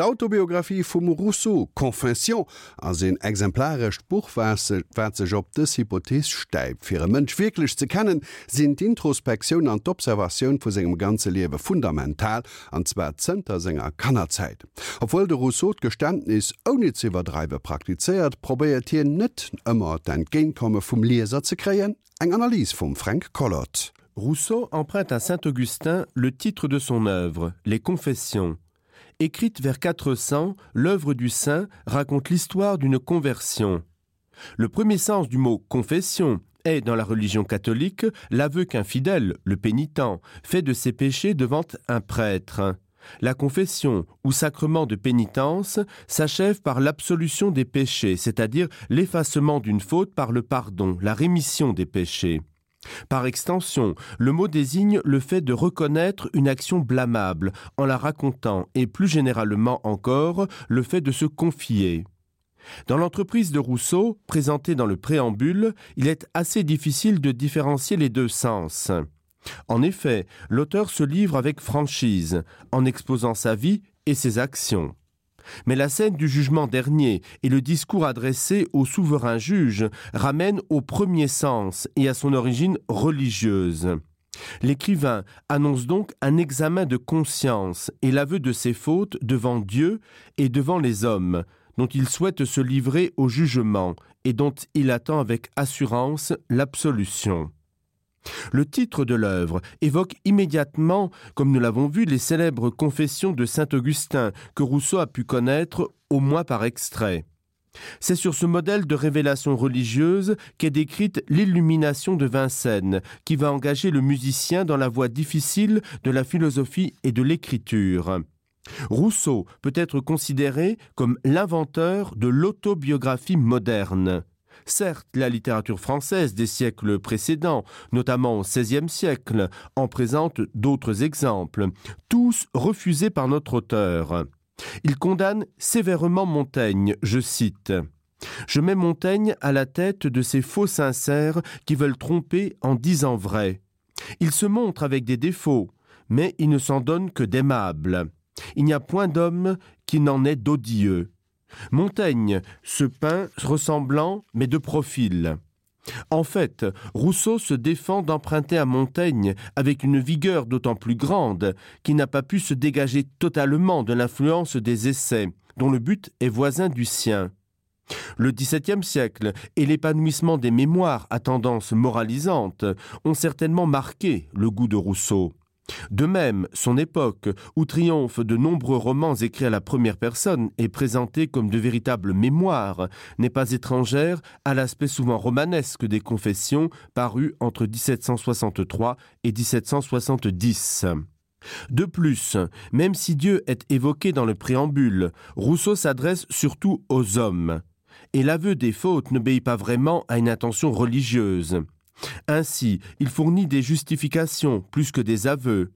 D'Autobiografie vum Rousseau Konfession as en exemplarcht Buchwazeg op des Hypothees steip. Fire Mënsch wirklich ze kennen, sinn d'Introspektioun an d'Observatioun vu segem ganze Liewe fundamental anwer Zter senger Kannerzeit. Obwohl de Rousseau Geständnis oni Ziwerdreibe praktizeiert, probéiert hien net ëmmer d'Entgéinkomme vum Lieser ze kreien, eng Analyse vum Frank Collot. Rousseau emprunte à Saint Augustin le titre de son œuvre, Les Confessions, Écrite vers 400, l'œuvre du saint raconte l'histoire d'une conversion. Le premier sens du mot confession est, dans la religion catholique, l'aveu qu'un fidèle, le pénitent, fait de ses péchés devant un prêtre. La confession ou sacrement de pénitence s'achève par l'absolution des péchés, c'est-à-dire l'effacement d'une faute par le pardon, la rémission des péchés. Par extension, le mot désigne le fait de reconnaître une action blâmable en la racontant et plus généralement encore le fait de se confier. Dans l'entreprise de Rousseau, présentée dans le préambule, il est assez difficile de différencier les deux sens. En effet, l'auteur se livre avec franchise, en exposant sa vie et ses actions. Mais la scène du jugement dernier et le discours adressé au souverain juge ramènent au premier sens et à son origine religieuse. L'écrivain annonce donc un examen de conscience et l'aveu de ses fautes devant Dieu et devant les hommes, dont il souhaite se livrer au jugement et dont il attend avec assurance l'absolution. Le titre de l'œuvre évoque immédiatement, comme nous l'avons vu, les célèbres confessions de saint Augustin que Rousseau a pu connaître au moins par extrait. C'est sur ce modèle de révélation religieuse qu'est décrite l'illumination de Vincennes, qui va engager le musicien dans la voie difficile de la philosophie et de l'écriture. Rousseau peut être considéré comme l'inventeur de l'autobiographie moderne. Certes, la littérature française des siècles précédents, notamment au XVIe siècle, en présente d'autres exemples, tous refusés par notre auteur. Il condamne sévèrement Montaigne, je cite. Je mets Montaigne à la tête de ces faux sincères qui veulent tromper en disant vrai. Il se montre avec des défauts, mais il ne s'en donne que d'aimables. Il n'y a point d'homme qui n'en ait d'odieux. Montaigne se peint ressemblant mais de profil. En fait, Rousseau se défend d'emprunter à Montaigne avec une vigueur d'autant plus grande qu'il n'a pas pu se dégager totalement de l'influence des essais, dont le but est voisin du sien. Le XVIIe siècle et l'épanouissement des mémoires à tendance moralisante ont certainement marqué le goût de Rousseau. De même, son époque, où triomphe de nombreux romans écrits à la première personne et présentés comme de véritables mémoires, n'est pas étrangère à l'aspect souvent romanesque des confessions parues entre 1763 et 1770. De plus, même si Dieu est évoqué dans le préambule, Rousseau s'adresse surtout aux hommes, et l'aveu des fautes n'obéit pas vraiment à une intention religieuse. Ainsi, il fournit des justifications plus que des aveux.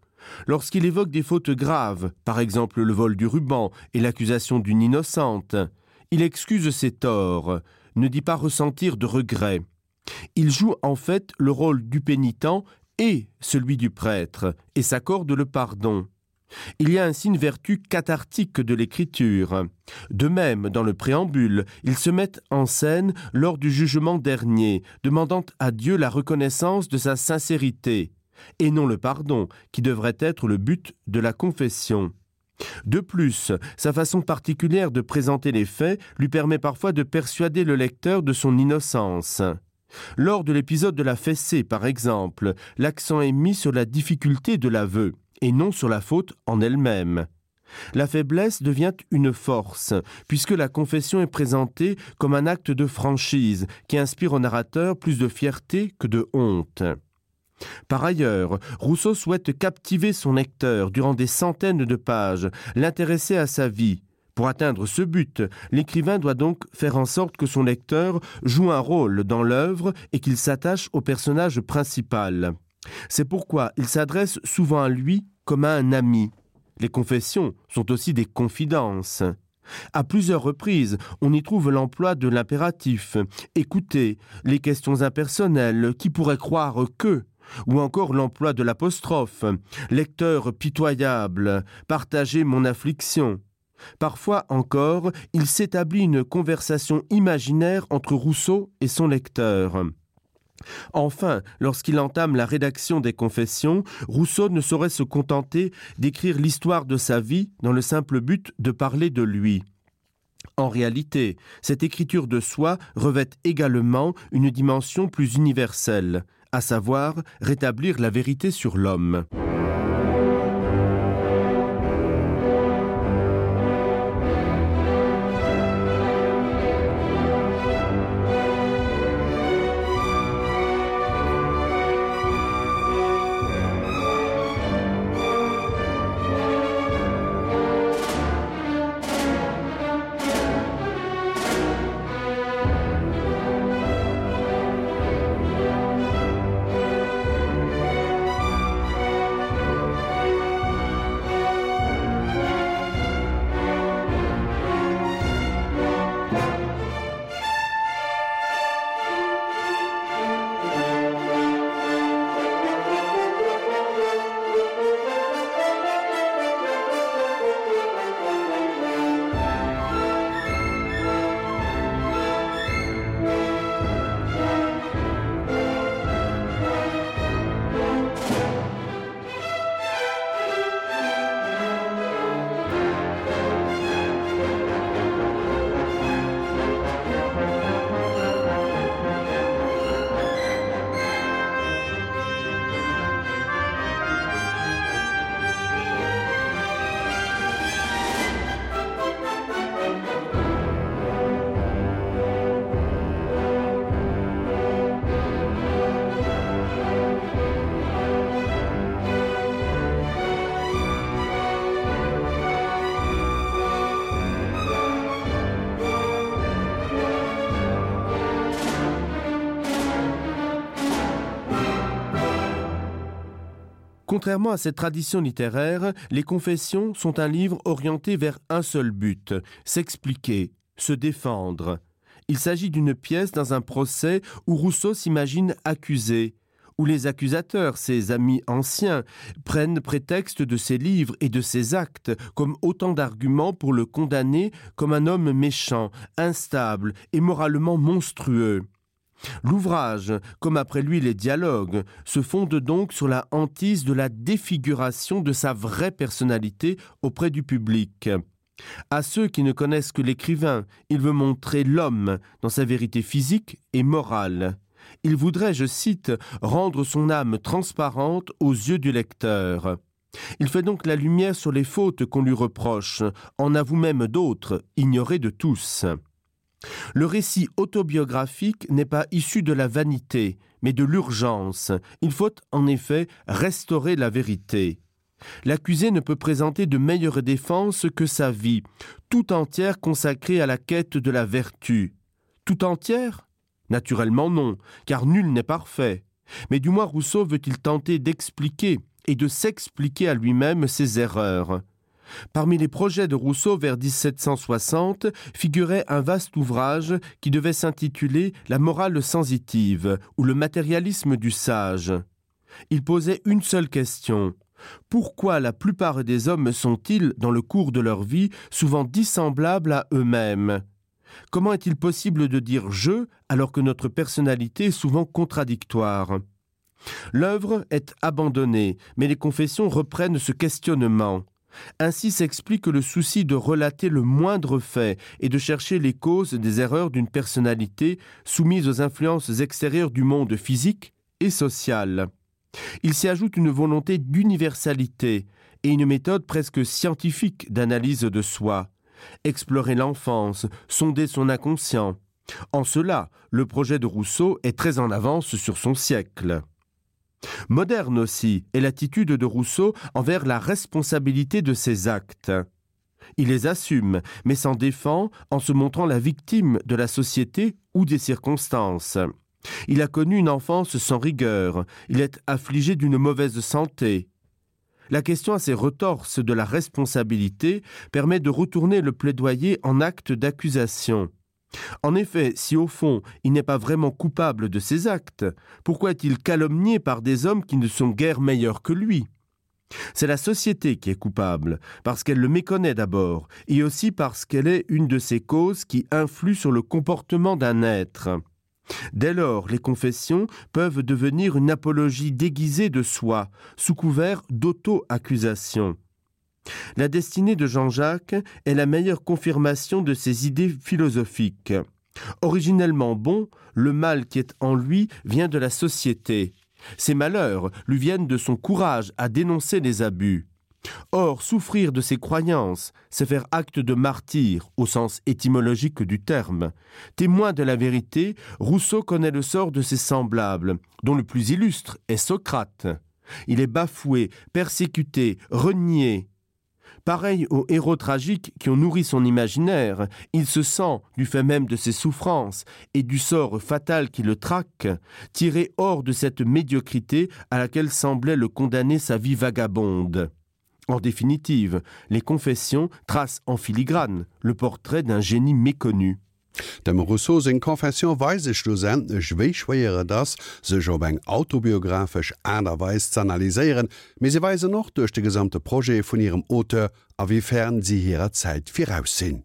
Lorsqu'il évoque des fautes graves, par exemple le vol du ruban et l'accusation d'une innocente, il excuse ses torts, ne dit pas ressentir de regret. Il joue en fait le rôle du pénitent et celui du prêtre, et s'accorde le pardon. Il y a ainsi une vertu cathartique de l'écriture. De même, dans le préambule, ils se mettent en scène lors du jugement dernier, demandant à Dieu la reconnaissance de sa sincérité, et non le pardon, qui devrait être le but de la confession. De plus, sa façon particulière de présenter les faits lui permet parfois de persuader le lecteur de son innocence. Lors de l'épisode de la fessée, par exemple, l'accent est mis sur la difficulté de l'aveu et non sur la faute en elle-même. La faiblesse devient une force, puisque la confession est présentée comme un acte de franchise qui inspire au narrateur plus de fierté que de honte. Par ailleurs, Rousseau souhaite captiver son lecteur durant des centaines de pages, l'intéresser à sa vie. Pour atteindre ce but, l'écrivain doit donc faire en sorte que son lecteur joue un rôle dans l'œuvre et qu'il s'attache au personnage principal. C'est pourquoi il s'adresse souvent à lui comme à un ami. Les confessions sont aussi des confidences. À plusieurs reprises, on y trouve l'emploi de l'impératif, écoutez, les questions impersonnelles, qui pourrait croire que, ou encore l'emploi de l'apostrophe, lecteur pitoyable, partagez mon affliction. Parfois encore, il s'établit une conversation imaginaire entre Rousseau et son lecteur. Enfin, lorsqu'il entame la rédaction des confessions, Rousseau ne saurait se contenter d'écrire l'histoire de sa vie dans le simple but de parler de lui. En réalité, cette écriture de soi revêt également une dimension plus universelle, à savoir rétablir la vérité sur l'homme. Contrairement à cette tradition littéraire, les confessions sont un livre orienté vers un seul but, s'expliquer, se défendre. Il s'agit d'une pièce dans un procès où Rousseau s'imagine accusé, où les accusateurs, ses amis anciens, prennent prétexte de ses livres et de ses actes comme autant d'arguments pour le condamner comme un homme méchant, instable et moralement monstrueux. L'ouvrage, comme après lui les dialogues, se fonde donc sur la hantise de la défiguration de sa vraie personnalité auprès du public. À ceux qui ne connaissent que l'écrivain, il veut montrer l'homme dans sa vérité physique et morale. Il voudrait, je cite, rendre son âme transparente aux yeux du lecteur. Il fait donc la lumière sur les fautes qu'on lui reproche, en avoue même d'autres, ignorées de tous. Le récit autobiographique n'est pas issu de la vanité, mais de l'urgence. Il faut en effet restaurer la vérité. L'accusé ne peut présenter de meilleure défense que sa vie, tout entière consacrée à la quête de la vertu. Tout entière? Naturellement non, car nul n'est parfait. Mais du moins Rousseau veut-il tenter d'expliquer et de s'expliquer à lui-même ses erreurs. Parmi les projets de Rousseau vers 1760 figurait un vaste ouvrage qui devait s'intituler La morale sensitive ou le matérialisme du sage. Il posait une seule question. Pourquoi la plupart des hommes sont-ils, dans le cours de leur vie, souvent dissemblables à eux-mêmes? Comment est-il possible de dire je alors que notre personnalité est souvent contradictoire? L'œuvre est abandonnée, mais les confessions reprennent ce questionnement. Ainsi s'explique le souci de relater le moindre fait et de chercher les causes des erreurs d'une personnalité soumise aux influences extérieures du monde physique et social. Il s'y ajoute une volonté d'universalité et une méthode presque scientifique d'analyse de soi. Explorer l'enfance, sonder son inconscient. En cela, le projet de Rousseau est très en avance sur son siècle. Moderne aussi est l'attitude de Rousseau envers la responsabilité de ses actes. Il les assume, mais s'en défend en se montrant la victime de la société ou des circonstances. Il a connu une enfance sans rigueur, il est affligé d'une mauvaise santé. La question assez retorse de la responsabilité permet de retourner le plaidoyer en acte d'accusation. En effet, si au fond il n'est pas vraiment coupable de ses actes, pourquoi est-il calomnié par des hommes qui ne sont guère meilleurs que lui? C'est la société qui est coupable, parce qu'elle le méconnaît d'abord, et aussi parce qu'elle est une de ces causes qui influent sur le comportement d'un être. Dès lors, les confessions peuvent devenir une apologie déguisée de soi, sous couvert d'auto-accusation. La destinée de Jean-Jacques est la meilleure confirmation de ses idées philosophiques. Originellement bon, le mal qui est en lui vient de la société. Ses malheurs lui viennent de son courage à dénoncer les abus. Or, souffrir de ses croyances, c'est faire acte de martyr au sens étymologique du terme. Témoin de la vérité, Rousseau connaît le sort de ses semblables, dont le plus illustre est Socrate. Il est bafoué, persécuté, renié, Pareil aux héros tragiques qui ont nourri son imaginaire, il se sent, du fait même de ses souffrances et du sort fatal qui le traque, tiré hors de cette médiocrité à laquelle semblait le condamner sa vie vagabonde. En définitive, les confessions tracent en filigrane le portrait d'un génie méconnu. Dem Rousseau en Konfession weise Studenten schwéich schwiere das sech op eng autobiografisch einerweis zu analyseieren, me se weise noch durch de gesamte Projekt vun ihrem Oauteur a wiefern sie ihrer Zeit viraussinn.